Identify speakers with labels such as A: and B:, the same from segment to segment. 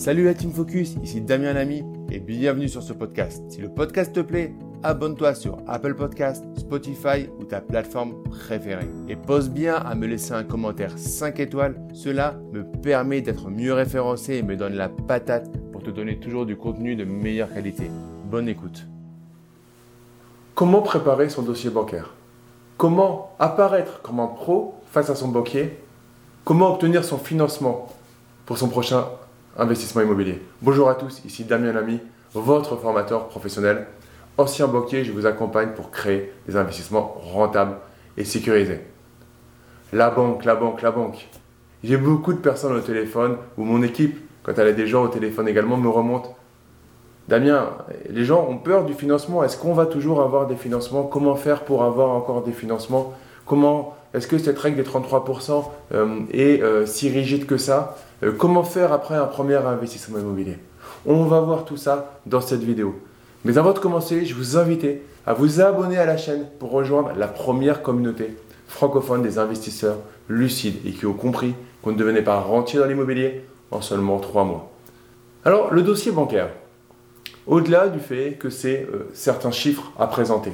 A: Salut la Team Focus, ici Damien Lamy et bienvenue sur ce podcast. Si le podcast te plaît, abonne-toi sur Apple Podcast, Spotify ou ta plateforme préférée. Et pose bien à me laisser un commentaire 5 étoiles, cela me permet d'être mieux référencé et me donne la patate pour te donner toujours du contenu de meilleure qualité. Bonne écoute.
B: Comment préparer son dossier bancaire? Comment apparaître comme un pro face à son banquier? Comment obtenir son financement pour son prochain investissement immobilier Bonjour à tous, ici Damien Lamy, votre formateur professionnel. Ancien banquier, je vous accompagne pour créer des investissements rentables et sécurisés. La banque, la banque, la banque. J'ai beaucoup de personnes au téléphone ou mon équipe, quand elle a des gens au téléphone également, me remonte. Damien, les gens ont peur du financement. Est-ce qu'on va toujours avoir des financements? Comment faire pour avoir encore des financements? Comment est-ce que cette règle des 33% euh, est euh, si rigide que ça euh, Comment faire après un premier investissement immobilier? On va voir tout ça dans cette vidéo. Mais avant de commencer, je vous invite à vous abonner à la chaîne pour rejoindre la première communauté francophone des investisseurs lucides et qui ont compris qu'on ne devenait pas rentier dans l'immobilier en seulement 3 mois. Alors, le dossier bancaire, au-delà du fait que c'est certains chiffres à présenter,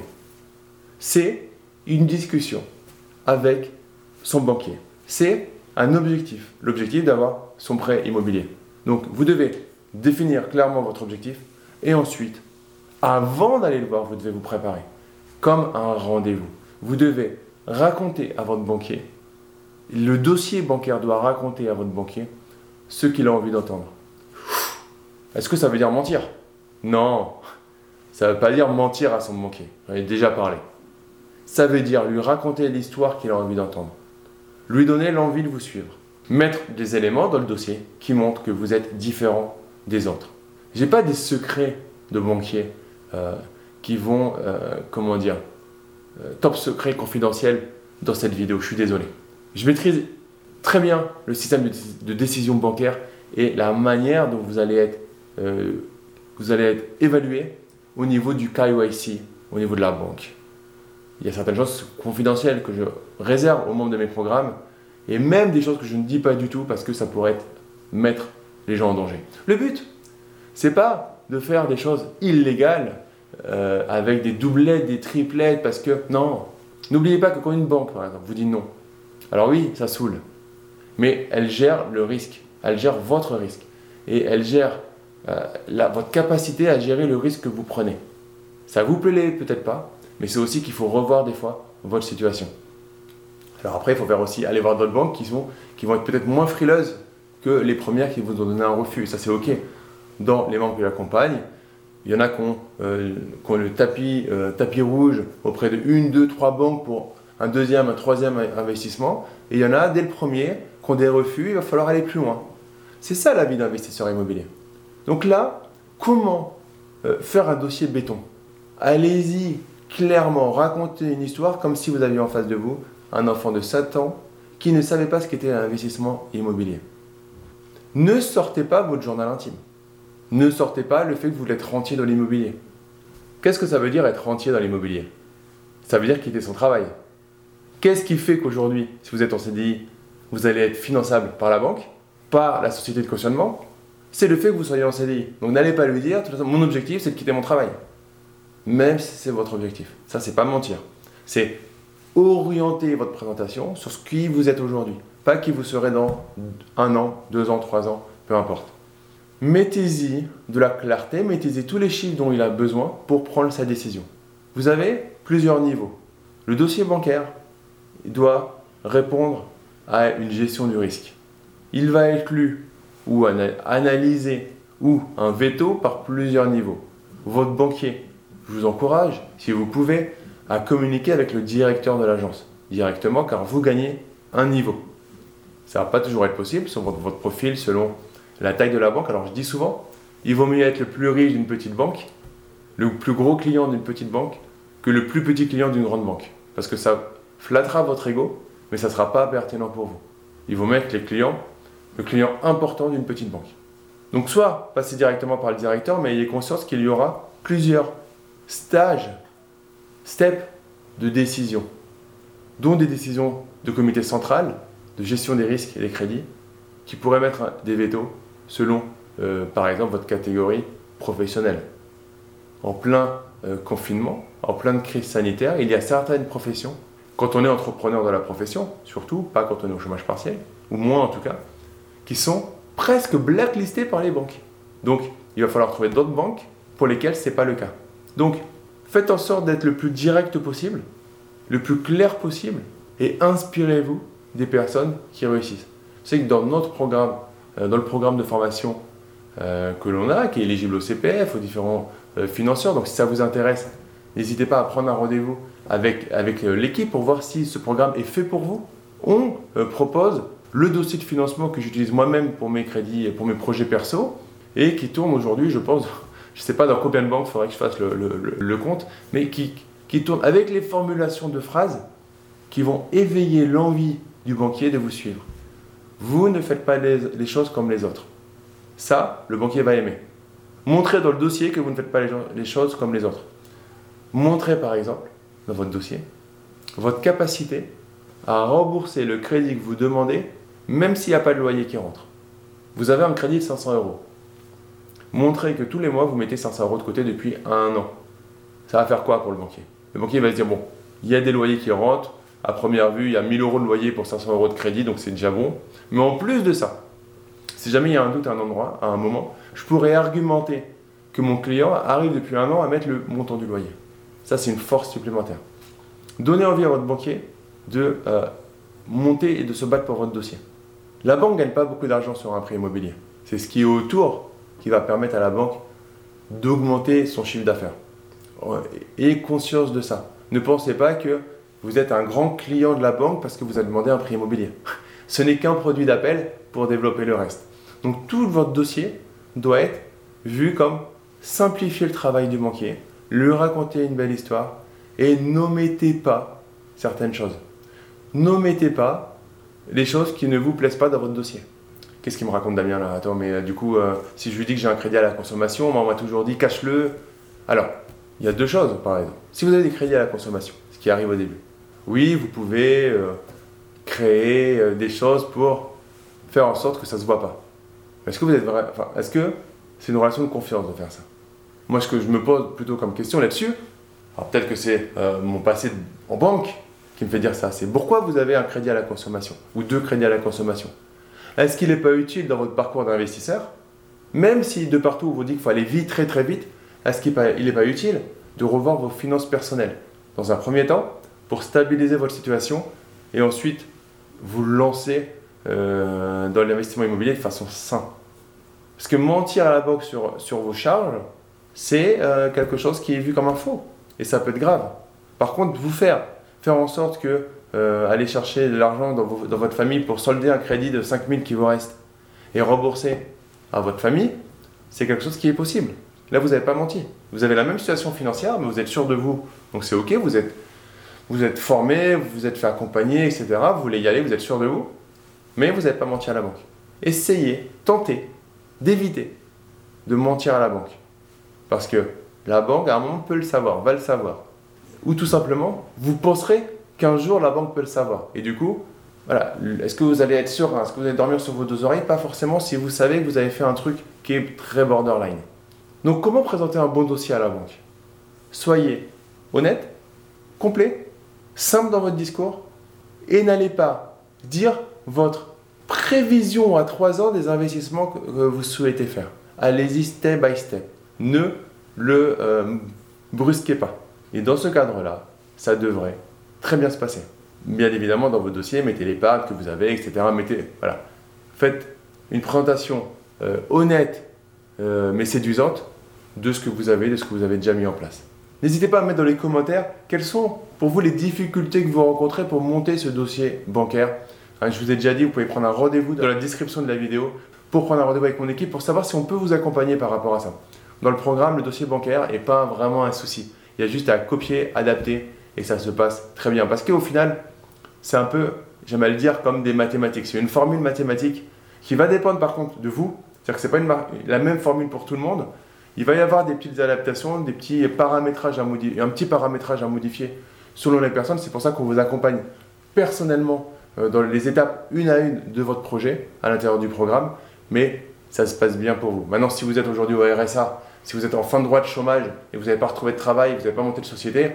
B: c'est une discussion avec son banquier. C'est un objectif, l'objectif d'avoir son prêt immobilier. Donc vous devez définir clairement votre objectif et ensuite, avant d'aller le voir, vous devez vous préparer comme un rendez-vous. Vous devez raconter à votre banquier, le dossier bancaire doit raconter à votre banquier ce qu'il a envie d'entendre. Est-ce que ça veut dire mentir? Non, ça ne veut pas dire mentir à son banquier. J'en ai déjà parlé. Ça veut dire lui raconter l'histoire qu'il a envie d'entendre. Lui donner l'envie de vous suivre. Mettre des éléments dans le dossier qui montrent que vous êtes différent des autres. Je n'ai pas des secrets de banquier euh, qui vont, euh, comment dire, euh, top secret confidentiel dans cette vidéo. Je suis désolé. Je maîtrise très bien le système de, de décision bancaire et la manière dont vous allez être, vous allez être évalué au niveau du KYC, au niveau de la banque il y a certaines choses confidentielles que je réserve aux membres de mes programmes et même des choses que je ne dis pas du tout parce que ça pourrait mettre les gens en danger. Le but, c'est pas de faire des choses illégales euh, avec des doublettes, des triplettes parce que non. N'oubliez pas que quand une banque, par exemple, vous dit non, alors oui, ça saoule, mais elle gère le risque, elle gère votre risque et elle gère euh, votre capacité à gérer le risque que vous prenez. Ça vous plaît peut-être pas, mais c'est aussi qu'il faut revoir des fois votre situation. Alors après, il faut faire aussi aller voir d'autres banques qui, sont, qui vont être peut-être moins frileuses que les premières qui vous ont donné un refus. Ça, c'est OK. Dans les banques qui l'accompagnent, il y en a qui ont, euh, le tapis, euh, tapis rouge auprès de une, deux, trois banques pour un deuxième, un troisième investissement. Et il y en a, dès le premier, qui ont des refus, il va falloir aller plus loin. C'est ça la vie d'investisseur immobilier. Donc là, comment euh, faire un dossier béton? Allez-y, clairement raconter une histoire comme si vous aviez en face de vous un enfant de 7 ans qui ne savait pas ce qu'était un investissement immobilier. Ne sortez pas votre journal intime. Ne sortez pas le fait que vous êtes rentier dans l'immobilier. Qu'est-ce que ça veut dire être rentier dans l'immobilier? Ça veut dire quitter son travail. Qu'est-ce qui fait qu'aujourd'hui, si vous êtes en CDI, vous allez être finançable par la banque, par la société de cautionnement? C'est le fait que vous soyez en CDI. Donc n'allez pas lui dire, mon objectif c'est de quitter mon travail même si c'est votre objectif. Ça, c'est pas mentir. C'est orienter votre présentation sur ce qui vous êtes aujourd'hui, pas qui vous serez dans un an, deux ans, trois ans, peu importe. Mettez-y de la clarté, mettez-y tous les chiffres dont il a besoin pour prendre sa décision. Vous avez plusieurs niveaux. Le dossier bancaire doit répondre à une gestion du risque. Il va être lu ou analysé ou un veto par plusieurs niveaux. Votre banquier je vous encourage, si vous pouvez, à communiquer avec le directeur de l'agence directement car vous gagnez un niveau. Ça ne va pas toujours être possible votre, votre, profil selon la taille de la banque. Alors je dis souvent, il vaut mieux être le plus riche d'une petite banque, le plus gros client d'une petite banque, que le plus petit client d'une grande banque. Parce que ça flattera votre ego, mais ça ne sera pas pertinent pour vous. Il vaut mieux être les clients, le client important d'une petite banque. Donc soit passez directement par le directeur, mais ayez conscience qu'il y aura plusieurs stage, step de décision, dont des décisions de comité central, de gestion des risques et des crédits, qui pourraient mettre des vétos selon euh, par exemple, votre catégorie professionnelle. En plein euh, confinement, en pleine crise sanitaire, il y a certaines professions, quand on est entrepreneur de la profession, surtout, pas quand on est au chômage partiel, ou moins en tout cas, qui sont presque blacklistées par les banques. Donc, il va falloir trouver d'autres banques pour lesquelles ce n'est pas le cas. Donc, faites en sorte d'être le plus direct possible, le plus clair possible, et inspirez-vous des personnes qui réussissent. C'est que dans notre programme, euh, dans le programme de formation euh, que l'on a, qui est éligible au CPF, aux différents euh, financeurs, donc si ça vous intéresse, n'hésitez pas à prendre un rendez-vous avec, avec l'équipe pour voir si ce programme est fait pour vous. On propose le dossier de financement que j'utilise moi-même pour mes crédits, pour mes projets perso, et qui tourne aujourd'hui, je pense, je ne sais pas dans combien de banques il faudrait que je fasse le, compte, mais qui, qui tourne avec les formulations de phrases qui vont éveiller l'envie du banquier de vous suivre. Vous ne faites pas les, choses comme les autres. Ça, le banquier va aimer. Montrez dans le dossier que vous ne faites pas les, choses comme les autres. Montrez par exemple, dans votre dossier, votre capacité à rembourser le crédit que vous demandez, même s'il n'y a pas de loyer qui rentre. Vous avez un crédit de 500 euros. Montrez que tous les mois, vous mettez 500 euros de côté depuis un an. Ça va faire quoi pour le banquier? Le banquier va se dire, bon, il y a des loyers qui rentrent, à première vue, il y a 1000 euros de loyer pour 500 euros de crédit, donc c'est déjà bon. Mais en plus de ça, si jamais il y a un doute à un endroit, à un moment, je pourrais argumenter que mon client arrive depuis un an à mettre le montant du loyer. Ça, c'est une force supplémentaire. Donnez envie à votre banquier de euh, monter et de se battre pour votre dossier. La banque ne gagne pas beaucoup d'argent sur un prêt immobilier. C'est ce qui est autour qui va permettre à la banque d'augmenter son chiffre d'affaires. Ayez conscience de ça. Ne pensez pas que vous êtes un grand client de la banque parce que vous avez demandé un prêt immobilier. Ce n'est qu'un produit d'appel pour développer le reste. Donc tout votre dossier doit être vu comme simplifier le travail du banquier, lui raconter une belle histoire et n'omettez pas certaines choses. N'omettez pas les choses qui ne vous plaisent pas dans votre dossier. Qu'est-ce qu'il me raconte Damien là? Attends, mais euh, du coup, euh, si je lui dis que j'ai un crédit à la consommation, on m'a toujours dit cache-le. Alors, il y a deux choses par exemple. Si vous avez des crédits à la consommation, ce qui arrive au début, oui, vous pouvez euh, créer des choses pour faire en sorte que ça ne se voit pas. Est-ce que vous êtes vrai, enfin, est-ce que c'est une relation de confiance de faire ça? Moi, ce que je me pose plutôt comme question là-dessus, peut-être que c'est mon passé en banque qui me fait dire ça, c'est pourquoi vous avez un crédit à la consommation ou deux crédits à la consommation? Est-ce qu'il n'est pas utile dans votre parcours d'investisseur Même si de partout on vous dit qu'il faut aller vite, très très vite, est-ce qu'il n'est pas utile de revoir vos finances personnelles Dans un premier temps, pour stabiliser votre situation et ensuite vous lancer euh, dans l'investissement immobilier de façon saine? Parce que mentir à la banque sur, vos charges, c'est euh, quelque chose qui est vu comme un faux. Et ça peut être grave. Par contre, vous faire, faire en sorte que euh, chercher de l'argent dans, votre famille pour solder un crédit de 5000 qui vous reste et rembourser à votre famille, c'est quelque chose qui est possible. Là, vous n'avez pas menti. Vous avez la même situation financière, mais vous êtes sûr de vous. Donc c'est OK, vous êtes vous êtes formé, vous vous êtes fait accompagner, etc. Vous voulez y aller, vous êtes sûr de vous, mais vous n'avez pas menti à la banque. Essayez, tentez d'éviter de mentir à la banque. Parce que la banque, à un moment, peut le savoir, va le savoir. Ou tout simplement, vous penserez qu'un jour, la banque peut le savoir. Et du coup, voilà, est-ce que vous allez être sûr, est-ce que vous allez dormir sur vos deux oreilles? Pas forcément si vous savez que vous avez fait un truc qui est très borderline. Donc comment présenter un bon dossier à la banque? Soyez honnête, complet simple dans votre discours et n'allez pas dire votre prévision à 3 ans des investissements que vous souhaitez faire. Allez-y step by step. Ne le euh, brusquez pas. Et dans ce cadre-là, ça devrait très bien se passer. Bien évidemment, dans vos dossiers, mettez les parts que vous avez, etc. Mettez, voilà. Faites une présentation euh, honnête euh, mais séduisante de ce que vous avez, de ce que vous avez déjà mis en place. N'hésitez pas à mettre dans les commentaires quelles sont pour vous les difficultés que vous rencontrez pour monter ce dossier bancaire. Je vous ai déjà dit, vous pouvez prendre un rendez-vous dans la description de la vidéo pour prendre un rendez-vous avec mon équipe pour savoir si on peut vous accompagner par rapport à ça. Dans le programme, le dossier bancaire n'est pas vraiment un souci. Il y a juste à copier, adapter et ça se passe très bien. Parce qu'au final, c'est un peu, j'aime à le dire, comme des mathématiques. C'est une formule mathématique qui va dépendre par contre de vous. C'est-à-dire que ce n'est pas la même formule pour tout le monde. Il va y avoir des petites adaptations, des petits paramétrages à modifier, selon les personnes. C'est pour ça qu'on vous accompagne personnellement euh, dans les étapes une à une de votre projet à l'intérieur du programme. Ça se passe bien pour vous. Maintenant, si vous êtes aujourd'hui au RSA, si vous êtes en fin de droit de chômage et vous n'avez pas retrouvé de travail, vous n'avez pas monté de société,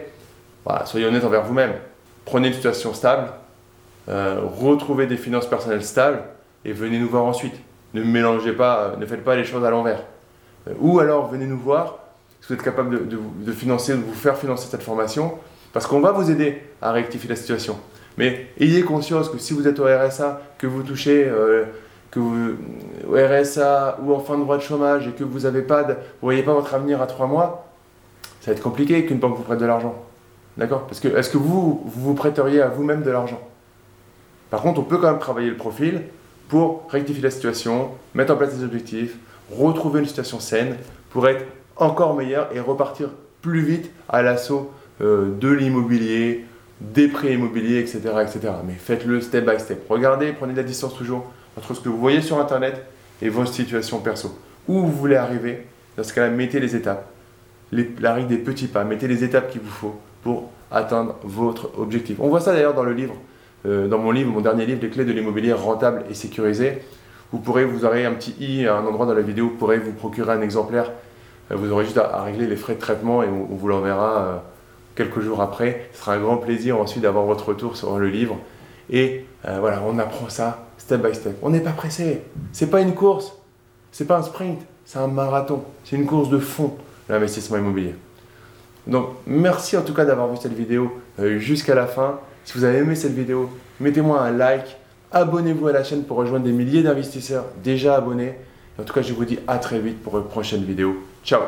B: voilà, soyez honnête envers vous-même. Prenez une situation stable, euh, retrouvez des finances personnelles stables et venez nous voir ensuite. Ne mélangez pas, euh, ne faites pas les choses à l'envers. Euh, ou alors venez nous voir si vous êtes capable de, financer, de vous faire financer cette formation, parce qu'on va vous aider à rectifier la situation. Mais ayez conscience que si vous êtes au RSA, que vous touchez que vous, RSA ou en fin de droit de chômage et que vous ne pas, vous voyez pas votre avenir à trois mois, ça va être compliqué qu'une banque vous prête de l'argent. D'accord? Parce que est-ce que vous, vous vous prêteriez à vous-même de l'argent? Par contre, on peut quand même travailler le profil pour rectifier la situation, mettre en place des objectifs, retrouver une situation saine pour être encore meilleur et repartir plus vite à l'assaut euh, de l'immobilier, des prêts immobiliers, etc., etc. Mais faites-le step by step. Regardez, prenez de la distance toujours entre ce que vous voyez sur Internet et vos situations perso. Où vous voulez arriver, dans ce cas-là, mettez les étapes. la règle des petits pas, mettez les étapes qu'il vous faut pour atteindre votre objectif. On voit ça d'ailleurs dans le livre, euh, dans mon livre, mon dernier livre, Les clés de l'immobilier rentable et sécurisé. Vous pourrez, vous aurez un petit i à un endroit dans la vidéo, vous pourrez vous procurer un exemplaire. Euh, vous aurez juste à, régler les frais de traitement et on, vous l'enverra euh, quelques jours après. Ce sera un grand plaisir ensuite d'avoir votre retour sur le livre. Et voilà, on apprend ça step by step. On n'est pas pressé. C'est pas une course. C'est pas un sprint. C'est un marathon. C'est une course de fond, l'investissement immobilier. Donc, merci en tout cas d'avoir vu cette vidéo euh, jusqu'à la fin. Si vous avez aimé cette vidéo, mettez-moi un like. Abonnez-vous à la chaîne pour rejoindre des milliers d'investisseurs déjà abonnés. en tout cas, je vous dis à très vite pour une prochaine vidéo. Ciao